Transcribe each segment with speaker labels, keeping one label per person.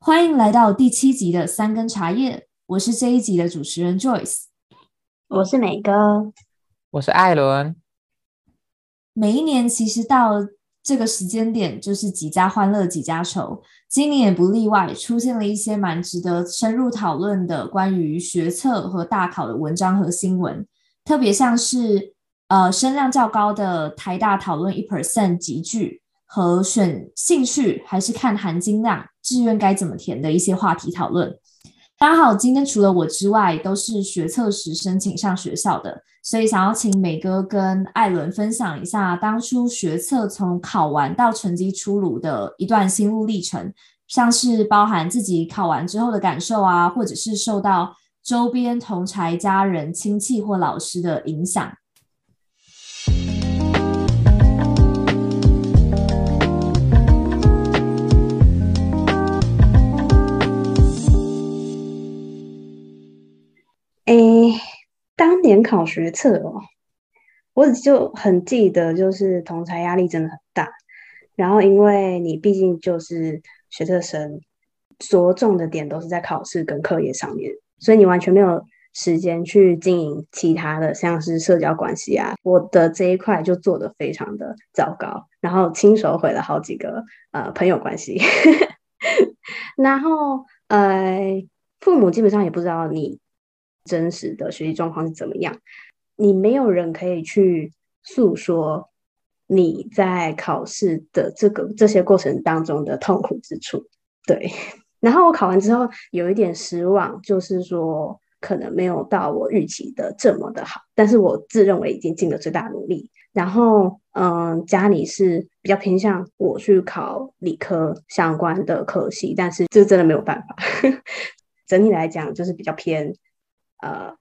Speaker 1: 欢迎来到第七集的三根茶叶，我是这一集的主持人 Joyce，
Speaker 2: 我是美哥，
Speaker 3: 我是艾伦。
Speaker 1: 每一年其实到这个时间点，就是几家欢乐几家愁，今年也不例外，出现了一些蛮值得深入讨论的关于学测和大考的文章和新闻，特别像是呃声量较高的台大讨论一 percent 级距。和选兴趣还是看含金量，志愿该怎么填的一些话题讨论。大家好，今天除了我之外，都是学测时申请上学校的，所以想要请美哥跟艾伦分享一下当初学测从考完到成绩出炉的一段心路历程，像是包含自己考完之后的感受啊，或者是受到周边同侪家人、亲戚或老师的影
Speaker 2: 响。当年考学测哦，我就很记得，就是同侪压力真的很大。然后，因为你毕竟就是学测生，着重的点都是在考试跟课业上面，所以你完全没有时间去经营其他的，像是社交关系啊。我的这一块就做得非常的糟糕，然后亲手毁了好几个呃朋友关系。然后，呃，父母基本上也不知道你。真实的学习状况是怎么样？你没有人可以去诉说你在考试的这个这些过程当中的痛苦之处。对，然后我考完之后有一点失望，就是说可能没有到我预期的这么的好，但是我自认为已经尽了最大努力。然后，嗯，家里是比较偏向我去考理科相关的科系，但是这真的没有办法。整体来讲，就是比较偏。呃，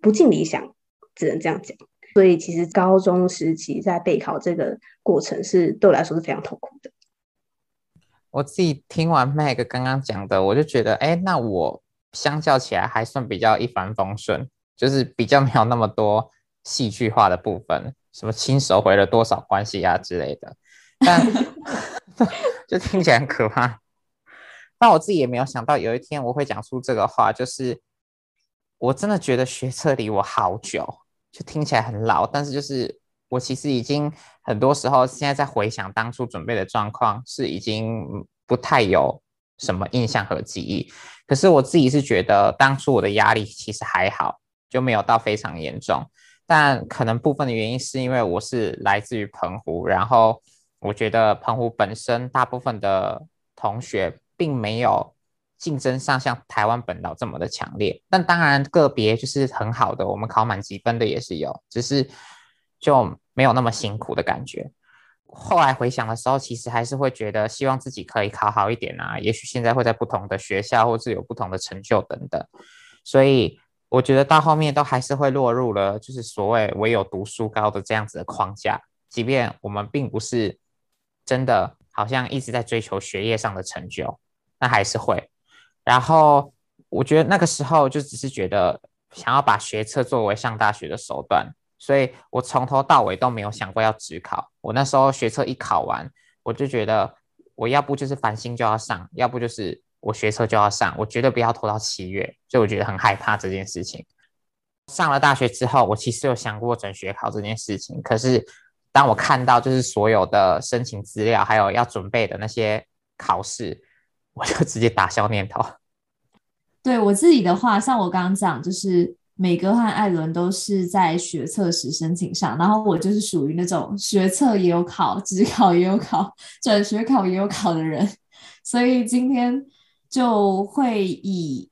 Speaker 2: 不尽理想，只能这样讲。所以其实高中时期在备考这个过程是对我来说是非常痛苦的。
Speaker 3: 我自己听完 Meg 刚刚讲的，我就觉得，哎，那我相较起来还算比较一帆风顺，就是比较没有那么多戏剧化的部分，什么亲手毁了多少关系啊之类的。但 就听起来很可怕。但我自己也没有想到有一天我会讲出这个话，就是。我真的觉得学车离我好久，就听起来很老，但是就是我其实已经很多时候现在在回想当初准备的状况，是已经不太有什么印象和记忆。可是我自己是觉得当初我的压力其实还好，就没有到非常严重。但可能部分的原因是因为我是来自于澎湖，然后我觉得澎湖本身大部分的同学并没有。竞争上像台湾本岛这么的强烈，但当然个别就是很好的，我们考满级分的也是有，只是就没有那么辛苦的感觉。后来回想的时候，其实还是会觉得希望自己可以考好一点啊，也许现在会在不同的学校，或是有不同的成就等等。所以我觉得到后面都还是会落入了就是所谓唯有读书高的这样子的框架，即便我们并不是真的好像一直在追求学业上的成就，那还是会。然后我觉得那个时候就只是觉得想要把学测作为上大学的手段，所以我从头到尾都没有想过要指考。我那时候学测一考完，我就觉得我要不就是繁星就要上，要不就是我学测就要上，我绝对不要拖到七月。所以我觉得很害怕这件事情。上了大学之后，我其实有想过转学考这件事情，可是当我看到就是所有的申请资料，还有要准备的那些考试。我就直接打消念头。
Speaker 1: 对我自己的话，像我刚刚讲，就是美哥和艾伦都是在学测时申请上，然后我就是属于那种学测也有考，职考也有考，转学考也有考的人，所以今天就会以。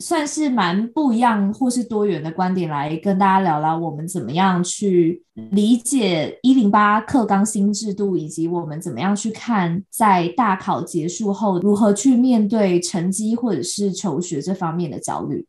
Speaker 1: 算是蛮不一样或是多元的观点来跟大家聊聊，我们怎么样去理解一零八课纲新制度，以及我们怎么样去看在大考结束后如何去面对成绩或者是求学这方面的焦虑。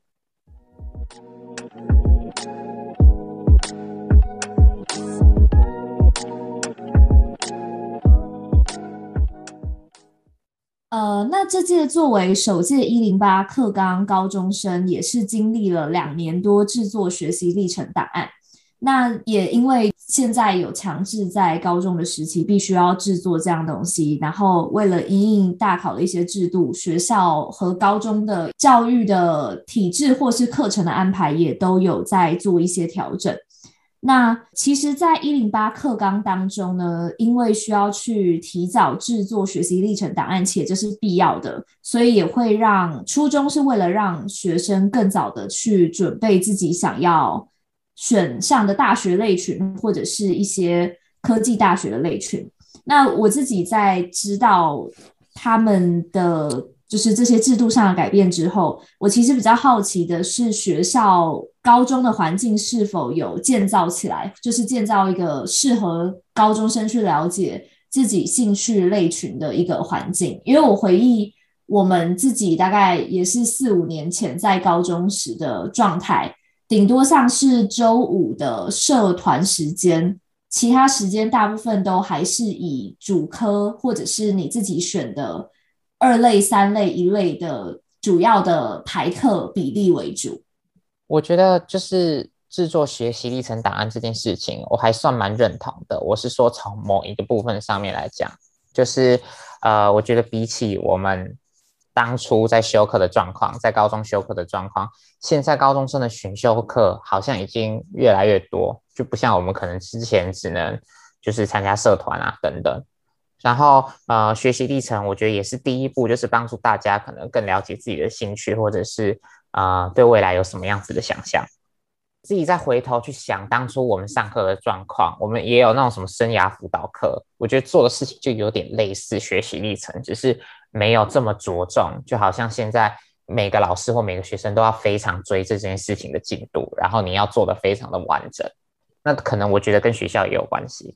Speaker 1: 呃，那这届作为首届一零八课纲高中生，也是经历了两年多制作学习历程档案。那也因为现在有强制在高中的时期必须要制作这样东西，然后为了因应大考的一些制度，学校和高中的教育的体制或是课程的安排也都有在做一些调整。那其实，在一零八课纲当中呢，因为需要去提早制作学习历程档案，且这是必要的，所以也会让初衷是为了让学生更早的去准备自己想要选上的大学类群，或者是一些科技大学的类群。那我自己在知道他们的。就是这些制度上的改变之后，我其实比较好奇的是，学校高中的环境是否有建造起来，就是建造一个适合高中生去了解自己兴趣类群的一个环境。因为我回忆我们自己大概也是四五年前在高中时的状态，顶多像是周五的社团时间，其他时间大部分都还是以主科或者是你自己选的。二类、三类、一类的主要的排课比例为主。
Speaker 3: 我觉得就是制作学习历程档案这件事情，我还算蛮认同的。我是说，从某一个部分上面来讲，就是呃，我觉得比起我们当初在修课的状况，在高中修课的状况，现在高中生的选修课好像已经越来越多，就不像我们可能之前只能就是参加社团啊等等。然后，呃，学习历程，我觉得也是第一步，就是帮助大家可能更了解自己的兴趣，或者是啊、呃，对未来有什么样子的想象。自己再回头去想当初我们上课的状况，我们也有那种什么生涯辅导课，我觉得做的事情就有点类似学习历程，只是没有这么着重，就好像现在每个老师或每个学生都要非常追这件事情的进度，然后你要做的非常的完整。那可能我觉得跟学校也有关系。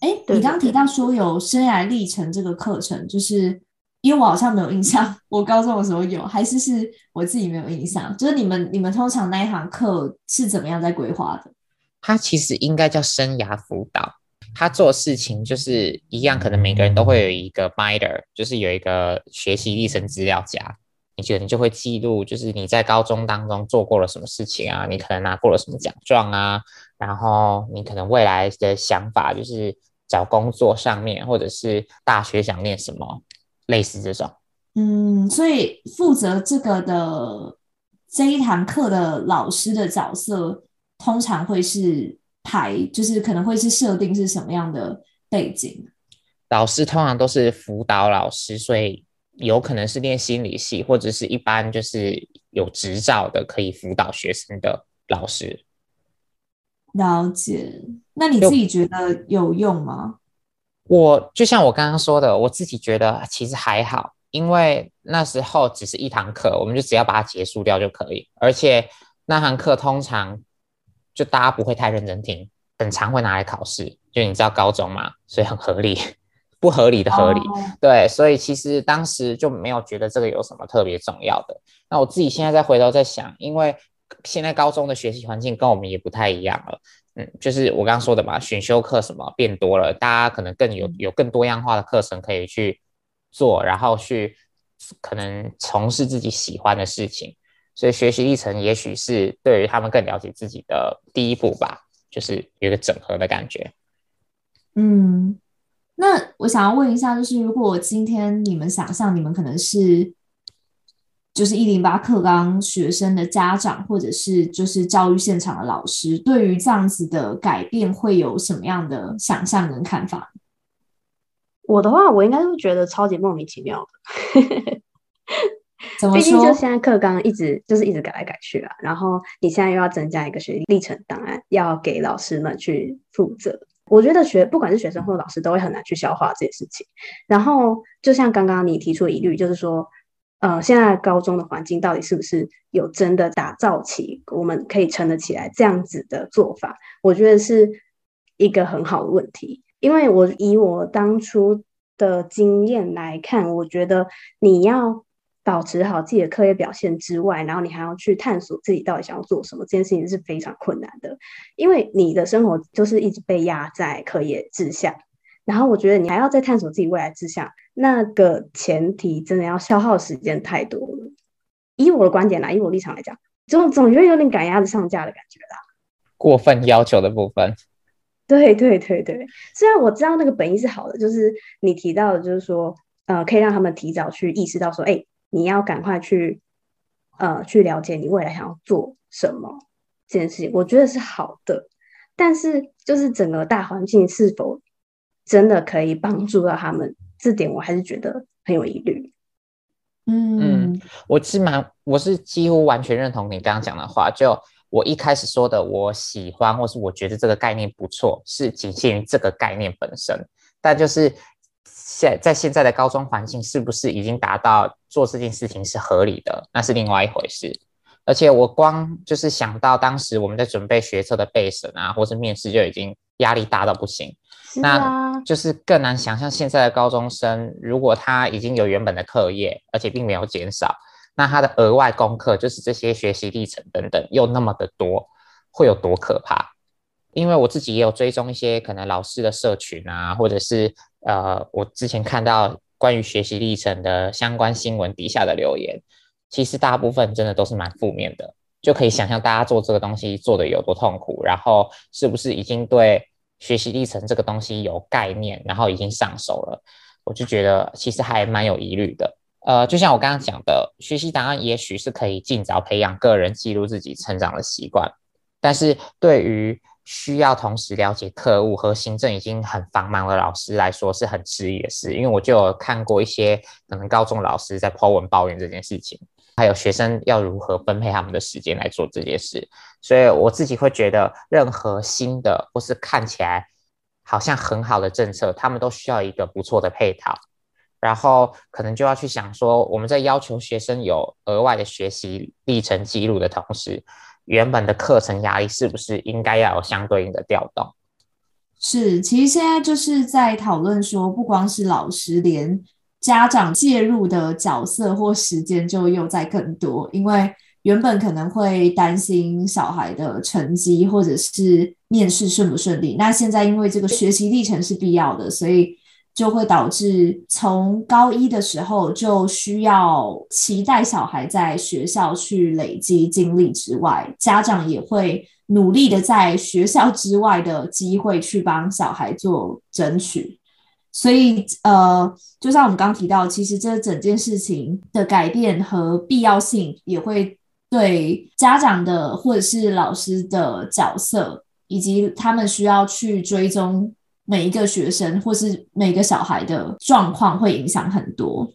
Speaker 1: 哎，你刚刚提到说有生涯历程这个课程，就是因为我好像没有印象，我高中的时候有，还是是我自己没有印象。就是你们你们通常那一堂课是怎么样在规划的？
Speaker 3: 它其实应该叫生涯辅导，他做事情就是一样，可能每个人都会有一个 binder，就是有一个学习历程资料夹，你觉得你就会记录，就是你在高中当中做过了什么事情啊，你可能拿过了什么奖状啊，然后你可能未来的想法就是。找工作上面，或者是大学想念什么，类似这种。
Speaker 1: 嗯，所以负责这个的这一堂课的老师的角色，通常会是排，就是可能会是设定是什么样的背景？
Speaker 3: 老师通常都是辅导老师，所以有可能是念心理系，或者是一般就是有执照的可以辅导学生的老师。
Speaker 1: 了解，那你自己觉得有用吗？
Speaker 3: 我就像我刚刚说的，我自己觉得其实还好，因为那时候只是一堂课，我们就只要把它结束掉就可以。而且那堂课通常就大家不会太认真听，很常会拿来考试。就你知道高中嘛，所以很合理，不合理的合理。Oh. 对，所以其实当时就没有觉得这个有什么特别重要的。那我自己现在再回头再想，因为。现在高中的学习环境跟我们也不太一样了，嗯，就是我刚刚说的嘛，选修课什么变多了，大家可能更有有更多样化的课程可以去做，然后去可能从事自己喜欢的事情，所以学习历程也许是对于他们更了解自己的第一步吧，就是有一个整合的感觉。
Speaker 1: 嗯，那我想要问一下，就是如果今天你们想象你们可能是。就是一零八课纲学生的家长，或者是就是教育现场的老师，对于这样子的改变会有什么样的想象跟看法？
Speaker 2: 我的话，我应该会觉得超级莫名其妙的。
Speaker 1: 怎么说？毕
Speaker 2: 竟就现在课纲一直就是一直改来改去啊，然后你现在又要增加一个学习历程档案，要给老师们去负责。我觉得学不管是学生或老师都会很难去消化这件事情。然后就像刚刚你提出的疑虑，就是说。呃，现在高中的环境到底是不是有真的打造起我们可以撑得起来这样子的做法？我觉得是一个很好的问题，因为我以我当初的经验来看，我觉得你要保持好自己的课业表现之外，然后你还要去探索自己到底想要做什么，这件事情是非常困难的，因为你的生活就是一直被压在课业之下。然后我觉得你还要再探索自己未来志向，那个前提真的要消耗时间太多了。以我的观点来，以我立场来讲，总总觉得有点赶鸭子上架的感觉啦。
Speaker 3: 过分要求的部分。
Speaker 2: 对对对对，虽然我知道那个本意是好的，就是你提到的，就是说，呃，可以让他们提早去意识到说，哎，你要赶快去，呃，去了解你未来想要做什么这件事情，我觉得是好的。但是，就是整个大环境是否真的可以帮助到他们，这点我还是觉得很有疑虑。
Speaker 3: 嗯嗯，我是蛮，我是几乎完全认同你刚刚讲的话，就。我一开始说的，我喜欢或是我觉得这个概念不错，是仅限于这个概念本身。但就是现在现在的高中环境，是不是已经达到做这件事情是合理的，那是另外一回事。而且我光就是想到当时我们在准备学测的备审啊，或是面试就已经压力大到不行，
Speaker 2: 是啊，
Speaker 3: 那就是更难想象现在的高中生，如果他已经有原本的课业，而且并没有减少。那他的额外功课就是这些学习历程等等又那么的多，会有多可怕？因为我自己也有追踪一些可能老师的社群啊，或者是呃，我之前看到关于学习历程的相关新闻底下的留言，其实大部分真的都是蛮负面的，就可以想象大家做这个东西做得有多痛苦，然后是不是已经对学习历程这个东西有概念，然后已经上手了？我就觉得其实还蛮有疑虑的。呃，就像我刚刚讲的，学习档案也许是可以尽早培养个人记录自己成长的习惯，但是对于需要同时了解课务和行政已经很繁忙的老师来说，是很吃力的事。因为我就有看过一些可能高中老师在 po 文抱怨这件事情，还有学生要如何分配他们的时间来做这件事，所以我自己会觉得，任何新的或是看起来好像很好的政策，他们都需要一个不错的配套。然后可能就要去想说，我们在要求学生有额外的学习历程记录的同时，原本的课程压力是不是应该要有相对应的调动？
Speaker 1: 是，其实现在就是在讨论说，不光是老师，连家长介入的角色或时间就又在更多，因为原本可能会担心小孩的成绩或者是面试顺不顺利，那现在因为这个学习历程是必要的，所以。就会导致从高一的时候就需要期待小孩在学校去累积经历之外，家长也会努力的在学校之外的机会去帮小孩做争取。所以，呃，就像我们刚提到，其实这整件事情的改变和必要性，也会对家长的或者是老师的角色，以及他们需要去追踪。每一个学生或是每个小孩的状况会影响很多。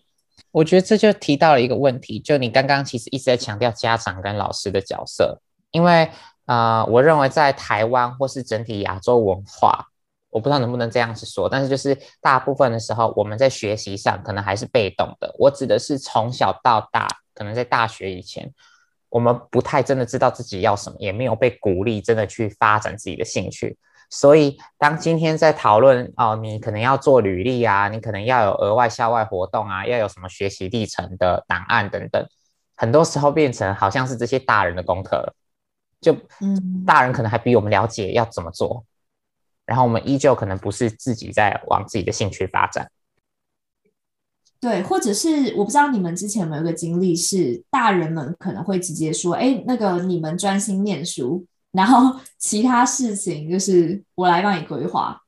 Speaker 3: 我觉得这就提到了一个问题，就你刚刚其实一直在强调家长跟老师的角色，因为啊、我认为在台湾或是整体亚洲文化，我不知道能不能这样子说，但是就是大部分的时候，我们在学习上可能还是被动的。我指的是从小到大，可能在大学以前，我们不太真的知道自己要什么，也没有被鼓励真的去发展自己的兴趣。所以，当今天在讨论哦，你可能要做履历啊，你可能要有额外校外活动啊，要有什么学习历程的档案等等，很多时候变成好像是这些大人的功课了，就嗯，大人可能还比我们了解要怎么做，然后我们依旧可能不是自己在往自己的兴趣发展。
Speaker 1: 对，或者是我不知道你们之前有没有一个经历，是大人们可能会直接说，哎，那个你们专心念书。然后其他事情就是我来帮你规划。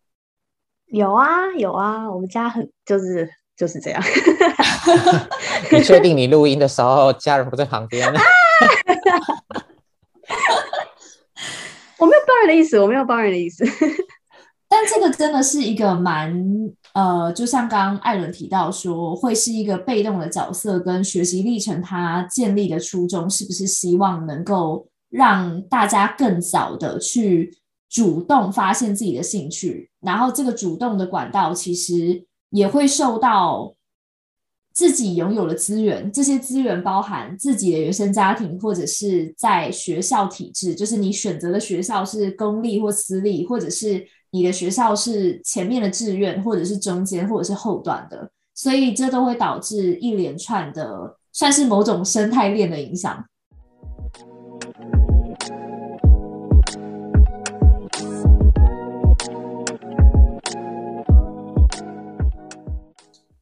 Speaker 2: 有啊有啊，我们家很就是就是这样。
Speaker 3: 你确定你录音的时候家人不在旁边？
Speaker 2: 我没有抱怨的意思，我没有抱怨的意思。
Speaker 1: 但这个真的是一个蛮呃，就像刚艾伦提到说，会是一个被动的角色，跟学习历程它建立的初衷，是不是希望能够。让大家更早的去主动发现自己的兴趣，然后这个主动的管道其实也会受到自己拥有的资源，这些资源包含自己的原生家庭，或者是在学校体制，就是你选择的学校是公立或私立，或者是你的学校是前面的志愿，或者是中间，或者是后段的，所以这都会导致一连串的，算是某种生态链的影响。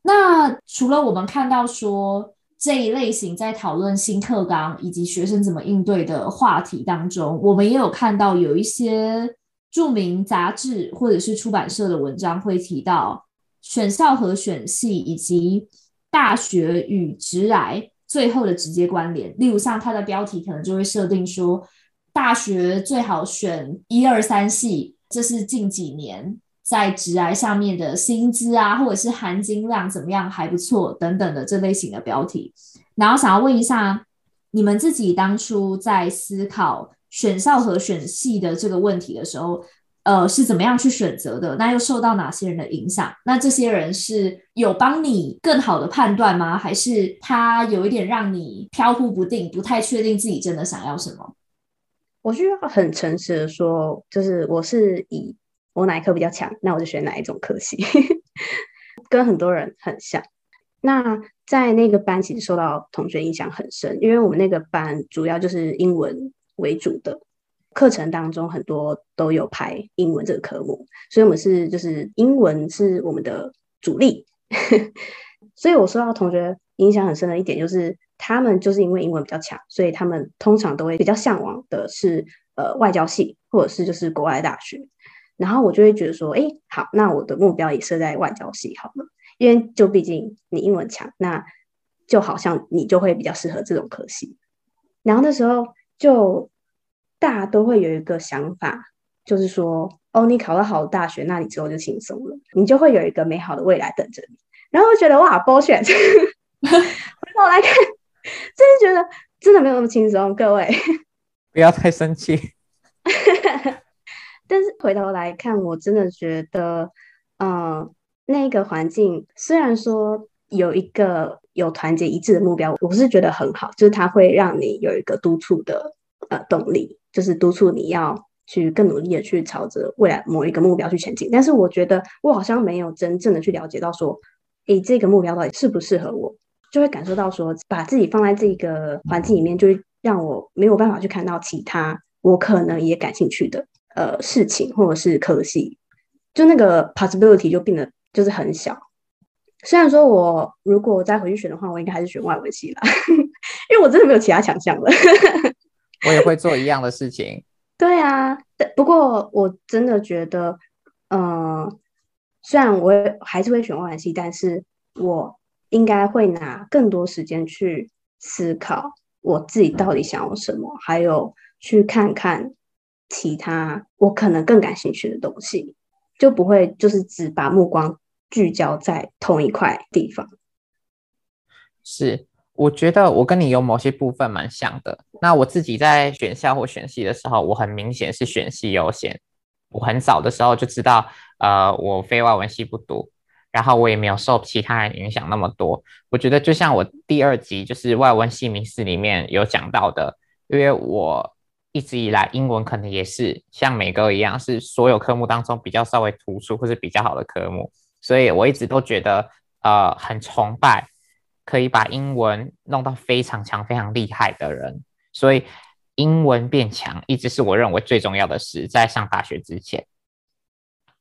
Speaker 1: 那除了我们看到说这一类型在讨论新课纲以及学生怎么应对的话题当中，我们也有看到有一些著名杂志或者是出版社的文章会提到选校和选系以及大学与职涯最后的直接关联。例如像它的标题可能就会设定说，大学最好选一二三系，这是近几年。在职涯上面的薪资啊，或者是含金量怎么样还不错等等的这类型的标题，然后想要问一下，你们自己当初在思考选校和选系的这个问题的时候，呃，是怎么样去选择的？那又受到哪些人的影响？那这些人是有帮你更好的判断吗？还是他有一点让你飘忽不定，不太确定自己真的想要什么？
Speaker 2: 我需要很诚实的说，就是我是以。我哪一科比较强，那我就选哪一种科系，跟很多人很像。那在那个班其实受到同学影响很深，因为我们那个班主要就是英文为主的课程当中，很多都有排英文这个科目，所以我们是就是英文是我们的主力。所以我受到同学影响很深的一点就是，他们就是因为英文比较强，所以他们通常都会比较向往的是呃外交系，或者是就是国外大学。然后我就会觉得说，哎，好，那我的目标也设在外交系好了，因为就毕竟你英文强，那就好像你就会比较适合这种科系。然后那时候就大家都会有一个想法，就是说，哦，你考到好的大学，那你之后就轻松了，你就会有一个美好的未来等着你。然后觉得哇，bullshit，回头来看，真的觉得真的没有那么轻松，各位
Speaker 3: 不要太生气。
Speaker 2: 但是回头来看，我真的觉得，嗯、呃，那个环境虽然说有一个有团结一致的目标，我是觉得很好，就是它会让你有一个督促的呃动力，就是督促你要去更努力的去朝着未来某一个目标去前进。但是我觉得我好像没有真正的去了解到说，诶，这个目标到底适不适合我，就会感受到说，把自己放在这个环境里面，就会让我没有办法去看到其他我可能也感兴趣的。呃，事情或者是科系，就那个 possibility 就变得就是很小。虽然说我如果我再回去选的话，我应该还是选外文系啦，因为我真的没有其他强项了。
Speaker 3: 我也会做一样的事情。
Speaker 2: 对啊，不过我真的觉得，嗯、呃，虽然我还是会选外文系，但是我应该会拿更多时间去思考我自己到底想要什么，还有去看看。其他我可能更感兴趣的东西，就不会就是只把目光聚焦在同一块地方。
Speaker 3: 是，我觉得我跟你有某些部分蛮像的。那我自己在选校或选系的时候，我很明显是选系优先。我很早的时候就知道，呃，我非外文系不读，然后我也没有受其他人影响那么多。我觉得就像我第二集就是外文系名师里面有讲到的，因为我。一直以来，英文可能也是像美哥一样，是所有科目当中比较稍微突出或是比较好的科目，所以我一直都觉得，呃，很崇拜可以把英文弄到非常强、非常厉害的人。所以，英文变强一直是我认为最重要的事，在上大学之前。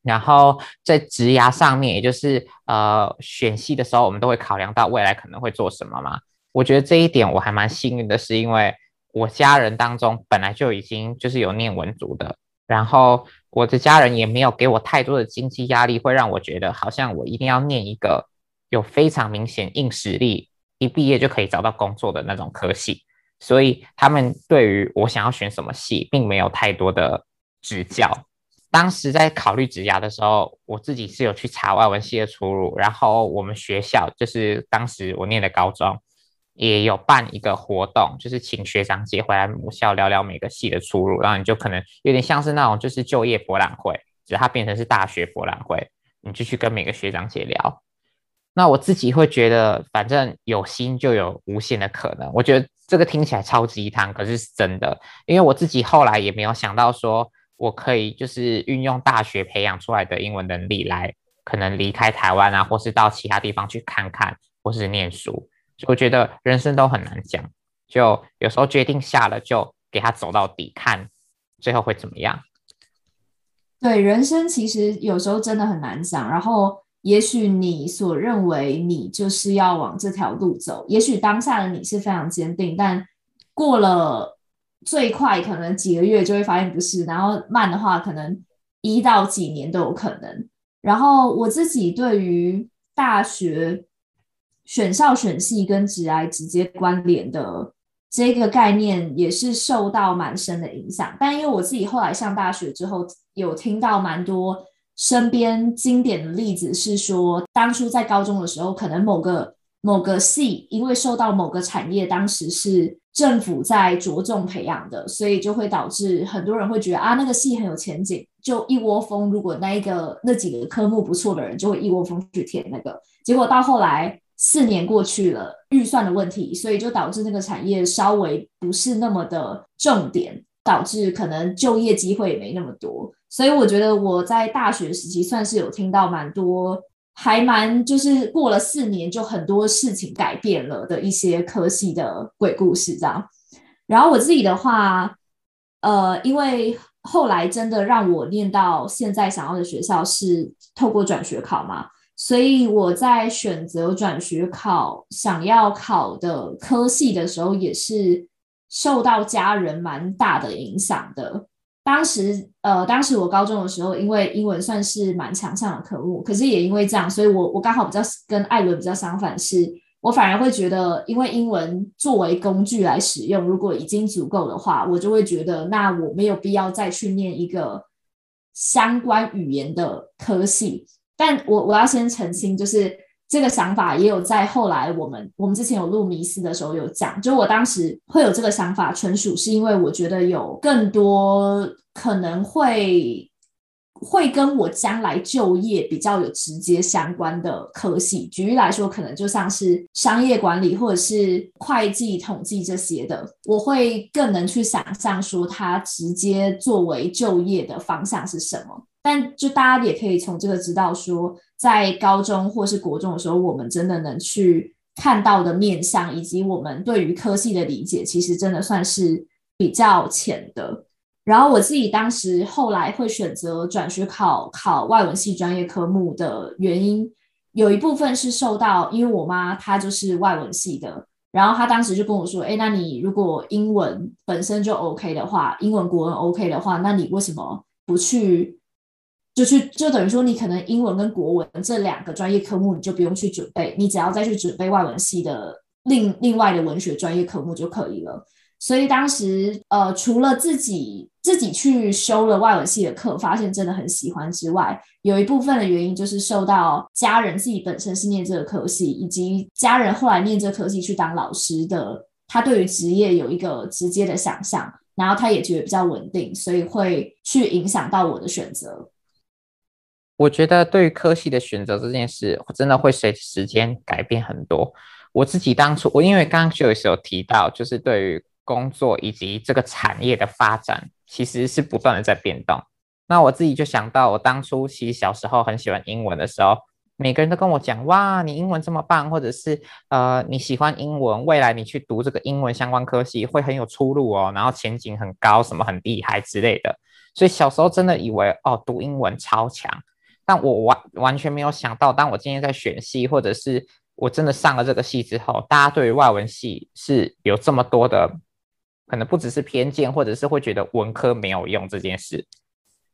Speaker 3: 然后在职涯上面，也就是呃选系的时候，我们都会考量到未来可能会做什么嘛。我觉得这一点我还蛮幸运的，是因为。我家人当中本来就已经就是有念文组的，然后我的家人也没有给我太多的经济压力，会让我觉得好像我一定要念一个有非常明显硬实力，一毕业就可以找到工作的那种科系，所以他们对于我想要选什么系，并没有太多的指教。当时在考虑职涯的时候，我自己是有去查外文系的出路，然后我们学校就是当时我念的高中。也有办一个活动，就是请学长姐回来母校聊聊每个系的出路，然后你就可能有点像是那种就是就业博览会，只是它变成是大学博览会，你就去跟每个学长姐聊。那我自己会觉得，反正有心就有无限的可能。我觉得这个听起来超级汤，可是是真的，因为我自己后来也没有想到说我可以就是运用大学培养出来的英文能力来，可能离开台湾啊，或是到其他地方去看看，或是念书。我觉得人生都很难讲，就有时候决定下了，就给他走到底，看最后会怎么样。
Speaker 1: 对，人生其实有时候真的很难讲。然后也许你所认为你就是要往这条路走，也许当下的你是非常坚定，但过了最快可能几个月就会发现不是，然后慢的话可能一到几年都有可能。然后我自己对于大学选校选系跟职涯直接关联的这个概念，也是受到蛮深的影响。但因为我自己后来上大学之后，有听到蛮多身边经典的例子，是说当初在高中的时候，可能某个某个系因为受到某个产业当时是政府在着重培养的，所以就会导致很多人会觉得啊，那个系很有前景。就一窝蜂，如果那一个那几个科目不错的人，就会一窝蜂去填那个。结果到后来四年过去了，预算的问题，所以就导致那个产业稍微不是那么的重点，导致可能就业机会也没那么多。所以我觉得我在大学时期算是有听到蛮多，还蛮就是过了四年就很多事情改变了的一些科系的鬼故事这样。然后我自己的话，呃，因为。后来真的让我念到现在想要的学校是透过转学考嘛，所以我在选择转学考想要考的科系的时候，也是受到家人蛮大的影响的。当时，呃，当时我高中的时候，因为英文算是蛮强项的科目，可是也因为这样，所以我我刚好比较跟艾伦比较相反是。我反而会觉得，因为英文作为工具来使用，如果已经足够的话，我就会觉得，那我没有必要再去念一个相关语言的科系。但我我要先澄清，就是这个想法也有在后来我们我们之前有录迷思的时候有讲，就我当时会有这个想法，纯属是因为我觉得有更多可能会。会跟我将来就业比较有直接相关的科系，举例来说，可能就像是商业管理或者是会计统计这些的，我会更能去想象说它直接作为就业的方向是什么。但就大家也可以从这个知道说，在高中或是国中的时候，我们真的能去看到的面向，以及我们对于科系的理解，其实真的算是比较浅的。然后我自己当时后来会选择转学考考外文系专业科目的原因，有一部分是受到，因为我妈她就是外文系的，然后她当时就跟我说：“哎，那你如果英文本身就 OK 的话，英文国文 OK 的话，那你为什么不去？就去就等于说，你可能英文跟国文这两个专业科目你就不用去准备，你只要再去准备外文系的另另外的文学专业科目就可以了。”所以当时，呃，除了自己自己去修了外文系的课，发现真的很喜欢之外，有一部分的原因就是受到家人自己本身是念这个科系，以及家人后来念这个科系去当老师的，他对于职业有一个直接的想象，然后他也觉得比较稳定，所以会去影响到我的选择。
Speaker 3: 我觉得对于科系的选择这件事，真的会随时间改变很多。我自己当初，我因为刚刚就有有提到，就是对于工作以及这个产业的发展，其实是不断的在变动。那我自己就想到，我当初其实小时候很喜欢英文的时候，每个人都跟我讲：“哇，你英文这么棒，或者是呃你喜欢英文，未来你去读这个英文相关科系会很有出路哦，然后前景很高，什么很厉害之类的。”所以小时候真的以为哦，读英文超强。但我完完全没有想到，当我今天在选系，或者是我真的上了这个系之后，大家对于外文系是有这么多的。可能不只是偏见，或者是会觉得文科没有用这件事，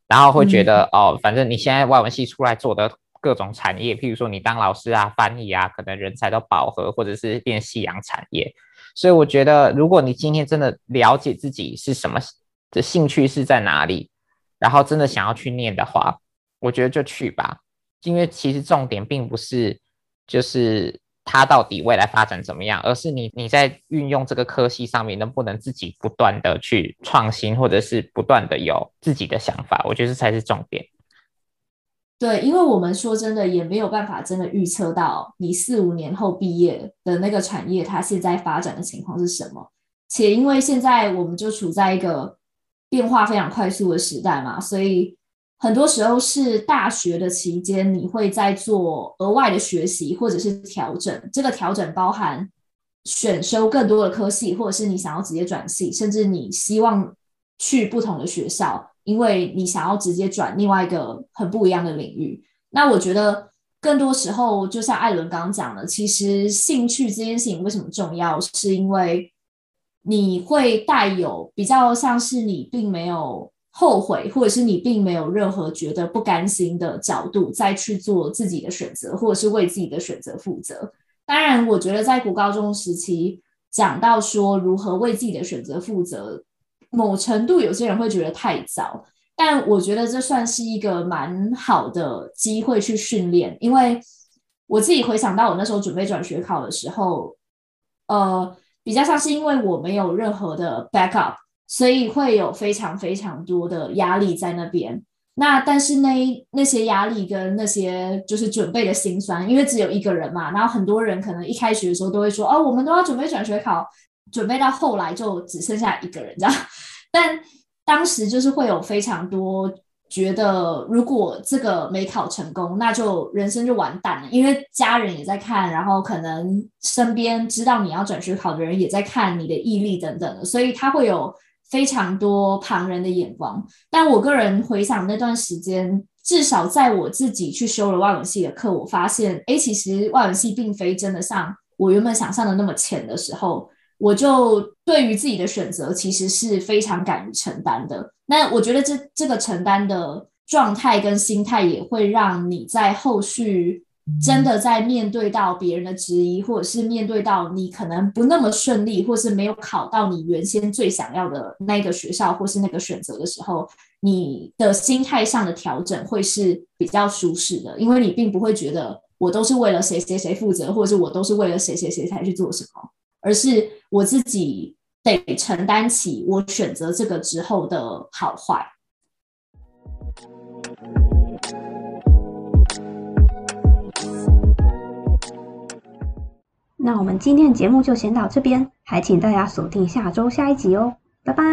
Speaker 3: 然后会觉得、嗯、哦，反正你现在外文系出来做的各种产业，譬如说你当老师啊、翻译啊，可能人才都饱和，或者是变夕阳产业。所以我觉得，如果你今天真的了解自己是什么的兴趣是在哪里，然后真的想要去念的话，我觉得就去吧，因为其实重点并不是就是。它到底未来发展怎么样？而是你你在运用这个科系上面，能不能自己不断的去创新，或者是不断的有自己的想法？我觉得这才是重点。
Speaker 1: 对，因为我们说真的也没有办法真的预测到你四五年后毕业的那个产业，它现在发展的情况是什么。且因为现在我们就处在一个变化非常快速的时代嘛，所以。很多时候是大学的期间，你会在做额外的学习或者是调整。这个调整包含选修更多的科系，或者是你想要直接转系，甚至你希望去不同的学校，因为你想要直接转另外一个很不一样的领域。那我觉得更多时候，就像艾伦刚刚讲的，其实兴趣这件事情为什么重要，是因为你会带有比较像是你并没有后悔，或者是你并没有任何觉得不甘心的角度，再去做自己的选择，或者是为自己的选择负责。当然，我觉得在国高中时期讲到说如何为自己的选择负责，某程度有些人会觉得太早。但我觉得这算是一个蛮好的机会去训练，因为我自己回想到我那时候准备转学考的时候，呃，比较像是因为我没有任何的 backup，所以会有非常非常多的压力在那边。那但是那那些压力跟那些就是准备的辛酸，因为只有一个人嘛，然后很多人可能一开学的时候都会说，哦，我们都要准备转学考，准备到后来就只剩下一个人这样，但。当时就是会有非常多觉得，如果这个没考成功，那就人生就完蛋了，因为家人也在看，然后可能身边知道你要转学考的人也在看你的毅力等等的，所以他会有非常多旁人的眼光。但我个人回想那段时间，至少在我自己去修了外文系的课，我发现，哎，其实外文系并非真的像我原本想象的那么浅的时候。我就对于自己的选择其实是非常敢于承担的。那我觉得这这个承担的状态跟心态也会让你在后续真的在面对到别人的质疑，或者是面对到你可能不那么顺利，或是没有考到你原先最想要的那个学校或是那个选择的时候，你的心态上的调整会是比较舒适的，因为你并不会觉得我都是为了谁谁谁负责，或者是我都是为了谁谁谁才去做什么。而是我自己得承担起我选择这个之后的好坏。
Speaker 2: 那我们今天的节目就先到这边，还请大家锁定下周下一集哦，拜拜。